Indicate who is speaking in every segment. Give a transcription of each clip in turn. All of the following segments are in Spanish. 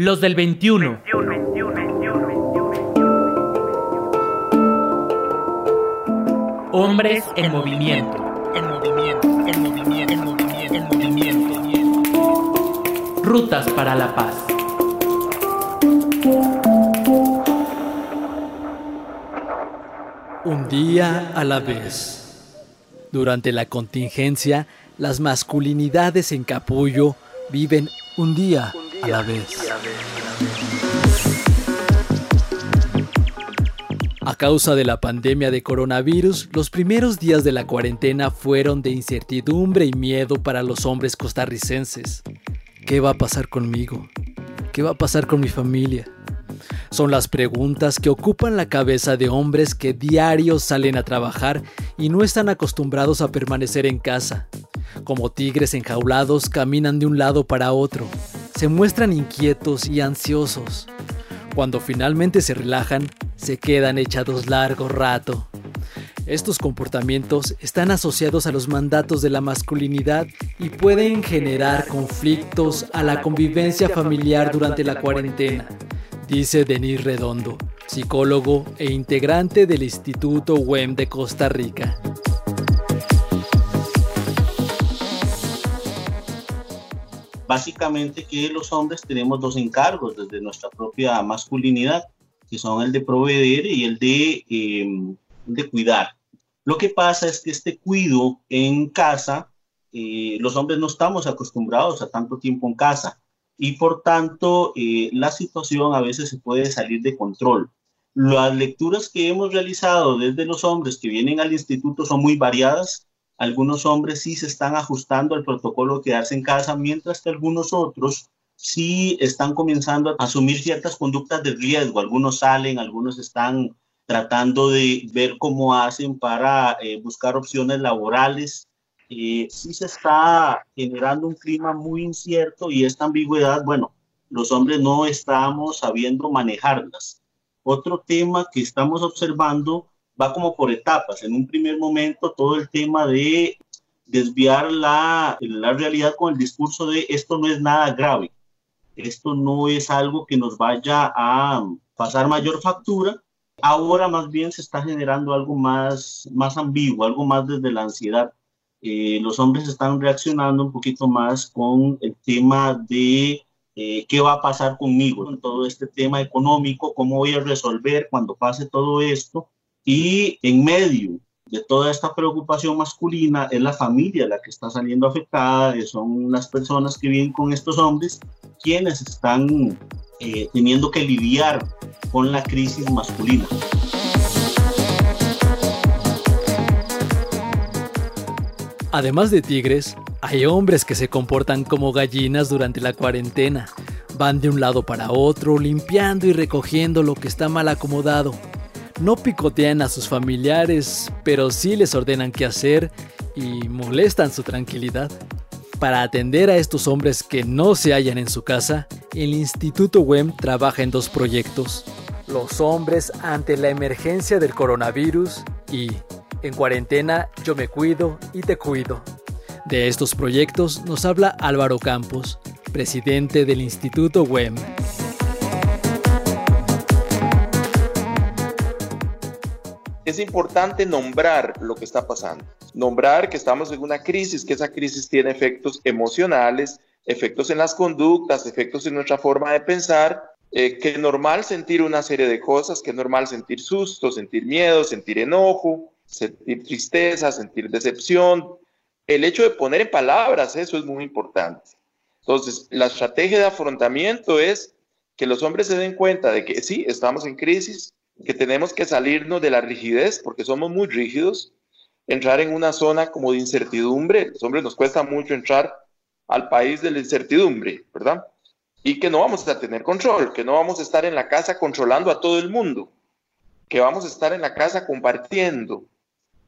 Speaker 1: Los del 21. Hombres en movimiento. En movimiento, en movimiento, en movimiento, en movimiento. Rutas para la paz.
Speaker 2: Un día a la vez. Durante la contingencia, las masculinidades en capullo viven un día a la. A causa de la pandemia de coronavirus, los primeros días de la cuarentena fueron de incertidumbre y miedo para los hombres costarricenses. ¿Qué va a pasar conmigo? ¿Qué va a pasar con mi familia? Son las preguntas que ocupan la cabeza de hombres que diario salen a trabajar y no están acostumbrados a permanecer en casa. Como tigres enjaulados caminan de un lado para otro. Se muestran inquietos y ansiosos. Cuando finalmente se relajan, se quedan echados largo rato. Estos comportamientos están asociados a los mandatos de la masculinidad y pueden generar conflictos a la convivencia familiar durante la cuarentena dice Denis Redondo, psicólogo e integrante del Instituto WEM de Costa Rica.
Speaker 3: Básicamente que los hombres tenemos dos encargos desde nuestra propia masculinidad, que son el de proveer y el de, em, de cuidar. Lo que pasa es que este cuido en casa, eh, los hombres no estamos acostumbrados a tanto tiempo en casa y por tanto eh, la situación a veces se puede salir de control. Las lecturas que hemos realizado desde los hombres que vienen al instituto son muy variadas. Algunos hombres sí se están ajustando al protocolo de quedarse en casa, mientras que algunos otros sí están comenzando a asumir ciertas conductas de riesgo. Algunos salen, algunos están tratando de ver cómo hacen para eh, buscar opciones laborales eh, sí se está generando un clima muy incierto y esta ambigüedad, bueno, los hombres no estamos sabiendo manejarlas. Otro tema que estamos observando va como por etapas. En un primer momento, todo el tema de desviar la, la realidad con el discurso de esto no es nada grave, esto no es algo que nos vaya a pasar mayor factura. Ahora más bien se está generando algo más, más ambiguo, algo más desde la ansiedad eh, los hombres están reaccionando un poquito más con el tema de eh, qué va a pasar conmigo en todo este tema económico, cómo voy a resolver cuando pase todo esto. Y en medio de toda esta preocupación masculina es la familia la que está saliendo afectada, son las personas que viven con estos hombres quienes están eh, teniendo que lidiar con la crisis masculina.
Speaker 2: Además de tigres, hay hombres que se comportan como gallinas durante la cuarentena. Van de un lado para otro, limpiando y recogiendo lo que está mal acomodado. No picotean a sus familiares, pero sí les ordenan qué hacer y molestan su tranquilidad. Para atender a estos hombres que no se hallan en su casa, el Instituto WEM trabaja en dos proyectos. Los hombres ante la emergencia del coronavirus y en cuarentena yo me cuido y te cuido. De estos proyectos nos habla Álvaro Campos, presidente del Instituto WEM.
Speaker 4: Es importante nombrar lo que está pasando, nombrar que estamos en una crisis, que esa crisis tiene efectos emocionales, efectos en las conductas, efectos en nuestra forma de pensar, eh, que es normal sentir una serie de cosas, que es normal sentir susto, sentir miedo, sentir enojo, sentir tristeza, sentir decepción. El hecho de poner en palabras eso es muy importante. Entonces, la estrategia de afrontamiento es que los hombres se den cuenta de que sí, estamos en crisis, que tenemos que salirnos de la rigidez porque somos muy rígidos, entrar en una zona como de incertidumbre. Los hombres nos cuesta mucho entrar al país de la incertidumbre, ¿verdad? Y que no vamos a tener control, que no vamos a estar en la casa controlando a todo el mundo, que vamos a estar en la casa compartiendo,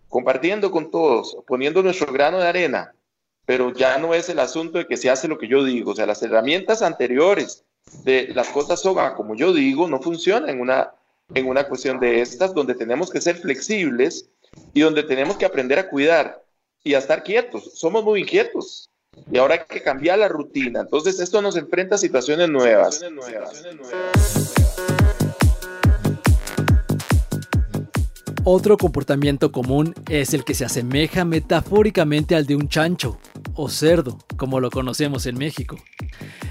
Speaker 4: compartiendo con todos, poniendo nuestro grano de arena, pero ya no es el asunto de que se hace lo que yo digo, o sea, las herramientas anteriores de las cosas son como yo digo, no funcionan en una, en una cuestión de estas, donde tenemos que ser flexibles y donde tenemos que aprender a cuidar y a estar quietos. Somos muy inquietos. y ahora hay que cambiar la rutina. Entonces esto nos enfrenta a situaciones nuevas.
Speaker 2: Otro comportamiento común es el que se asemeja metafóricamente al de un chancho o cerdo, como lo conocemos en México.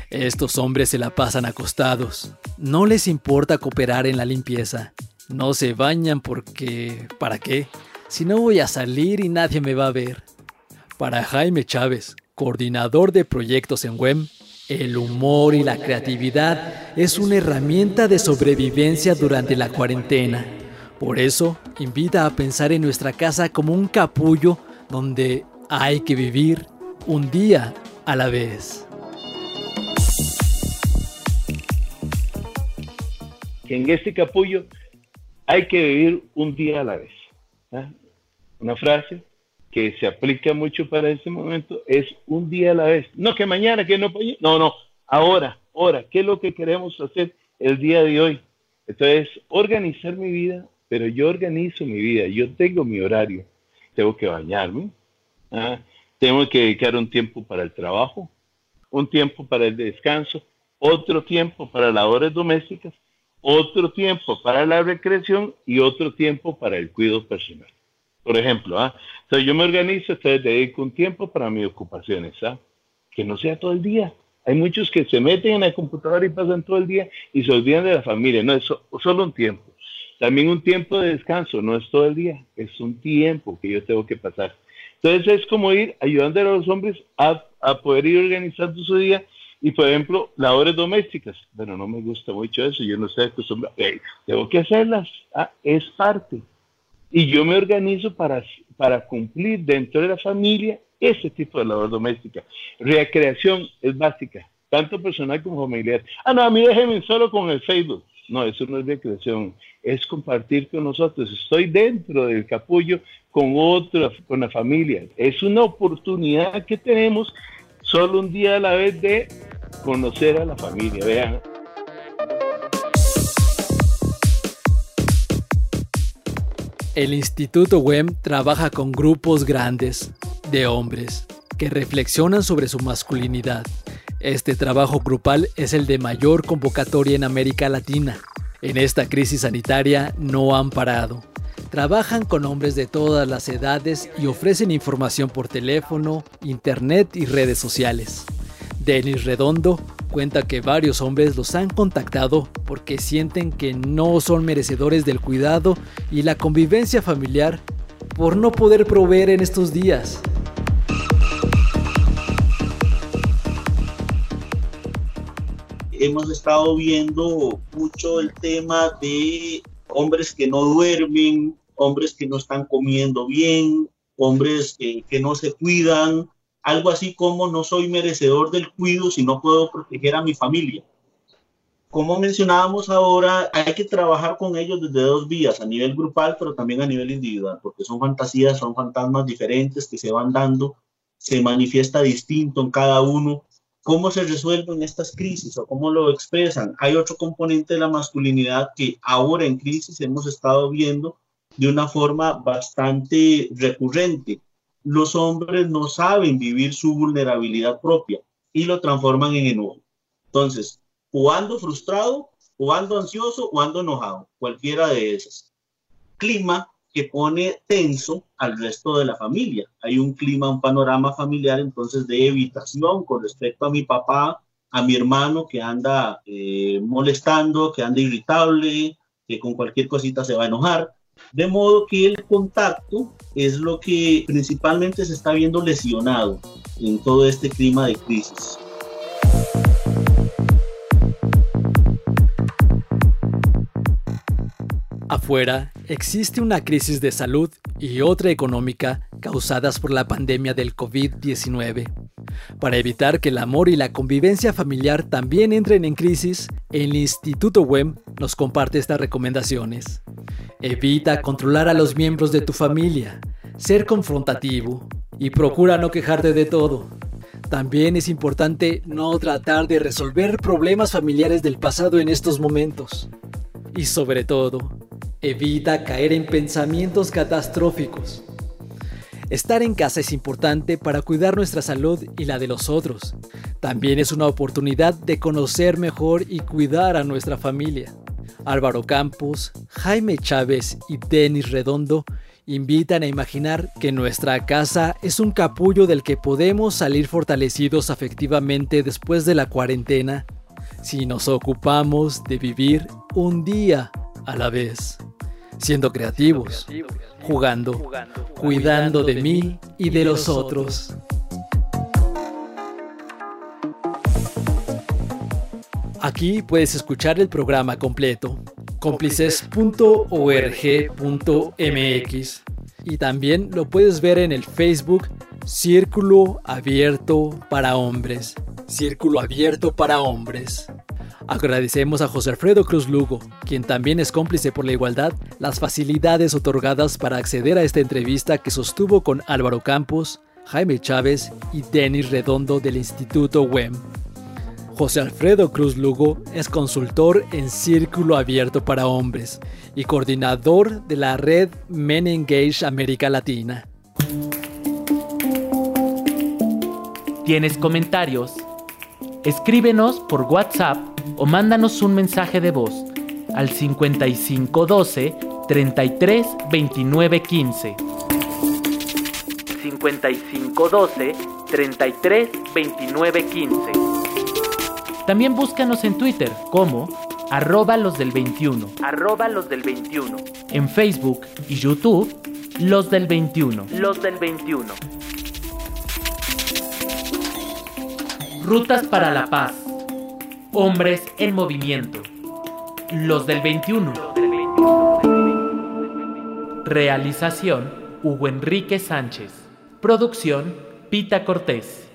Speaker 2: Estos hombres se la pasan acostados. No les importa cooperar en la limpieza. No se bañan porque... ¿Para qué? Si no voy a salir y nadie me va a ver. Para Jaime Chávez, coordinador de proyectos en WEM, el humor y la creatividad es una herramienta de sobrevivencia durante la cuarentena. Por eso, invita a pensar en nuestra casa como un capullo donde hay que vivir un día a la vez.
Speaker 5: En este capullo hay que vivir un día a la vez. ¿ah? Una frase que se aplica mucho para este momento es un día a la vez. No que mañana, que no, no, no, ahora, ahora, ¿qué es lo que queremos hacer el día de hoy? Entonces, organizar mi vida, pero yo organizo mi vida, yo tengo mi horario, tengo que bañarme, ¿ah? tengo que dedicar un tiempo para el trabajo, un tiempo para el descanso, otro tiempo para labores domésticas, otro tiempo para la recreación y otro tiempo para el cuidado personal. Por ejemplo, ¿ah? yo me organizo, entonces dedico un tiempo para mis ocupaciones, ¿ah? que no sea todo el día. Hay muchos que se meten en el computador y pasan todo el día y se olvidan de la familia. No, es solo un tiempo. También un tiempo de descanso, no es todo el día, es un tiempo que yo tengo que pasar. Entonces es como ir ayudando a los hombres a, a poder ir organizando su día y por ejemplo, labores domésticas. Bueno, no me gusta mucho eso, yo no sé acostumbrado. tengo que hacerlas, ah, es parte y yo me organizo para, para cumplir dentro de la familia ese tipo de labor doméstica. Recreación es básica, tanto personal como familiar. Ah, no, a mí déjenme solo con el Facebook. No, eso no es recreación, es compartir con nosotros. Estoy dentro del capullo con otra, con la familia. Es una oportunidad que tenemos solo un día a la vez de conocer a la familia. Vean,
Speaker 2: El Instituto WEM trabaja con grupos grandes de hombres que reflexionan sobre su masculinidad. Este trabajo grupal es el de mayor convocatoria en América Latina. En esta crisis sanitaria no han parado. Trabajan con hombres de todas las edades y ofrecen información por teléfono, internet y redes sociales. Denis Redondo cuenta que varios hombres los han contactado porque sienten que no son merecedores del cuidado y la convivencia familiar por no poder proveer en estos días.
Speaker 3: Hemos estado viendo mucho el tema de hombres que no duermen, hombres que no están comiendo bien, hombres que, que no se cuidan, algo así como no soy merecedor del cuidado si no puedo proteger a mi familia. Como mencionábamos ahora, hay que trabajar con ellos desde dos vías, a nivel grupal, pero también a nivel individual, porque son fantasías, son fantasmas diferentes que se van dando, se manifiesta distinto en cada uno. ¿Cómo se resuelven estas crisis o cómo lo expresan? Hay otro componente de la masculinidad que ahora en crisis hemos estado viendo de una forma bastante recurrente los hombres no saben vivir su vulnerabilidad propia y lo transforman en enojo. Entonces, o ando frustrado, o ando ansioso, o ando enojado, cualquiera de esas. Clima que pone tenso al resto de la familia. Hay un clima, un panorama familiar entonces de evitación con respecto a mi papá, a mi hermano que anda eh, molestando, que anda irritable, que con cualquier cosita se va a enojar. De modo que el contacto es lo que principalmente se está viendo lesionado en todo este clima de crisis.
Speaker 2: Afuera existe una crisis de salud y otra económica causadas por la pandemia del COVID-19. Para evitar que el amor y la convivencia familiar también entren en crisis, el Instituto WEM nos comparte estas recomendaciones. Evita controlar a los miembros de tu familia, ser confrontativo y procura no quejarte de todo. También es importante no tratar de resolver problemas familiares del pasado en estos momentos. Y sobre todo, evita caer en pensamientos catastróficos. Estar en casa es importante para cuidar nuestra salud y la de los otros. También es una oportunidad de conocer mejor y cuidar a nuestra familia. Álvaro Campos, Jaime Chávez y Denis Redondo invitan a imaginar que nuestra casa es un capullo del que podemos salir fortalecidos afectivamente después de la cuarentena si nos ocupamos de vivir un día a la vez, siendo creativos, jugando, cuidando de mí y de los otros. Aquí puedes escuchar el programa completo cómplices.org.mx y también lo puedes ver en el Facebook Círculo Abierto para Hombres. Círculo Abierto para Hombres. Agradecemos a José Alfredo Cruz Lugo, quien también es cómplice por la igualdad, las facilidades otorgadas para acceder a esta entrevista que sostuvo con Álvaro Campos, Jaime Chávez y Denis Redondo del Instituto WEM. José Alfredo Cruz Lugo es consultor en Círculo Abierto para Hombres y coordinador de la red Men Engage América Latina.
Speaker 1: ¿Tienes comentarios? Escríbenos por WhatsApp o mándanos un mensaje de voz al 5512 33 29 15. 5512 33 29 15. También búscanos en Twitter como arroba los del 21. Arroba los del 21. En Facebook y YouTube, los del 21. Los del 21. Rutas para la paz. Hombres en movimiento. Los del 21. Realización Hugo Enrique Sánchez. Producción Pita Cortés.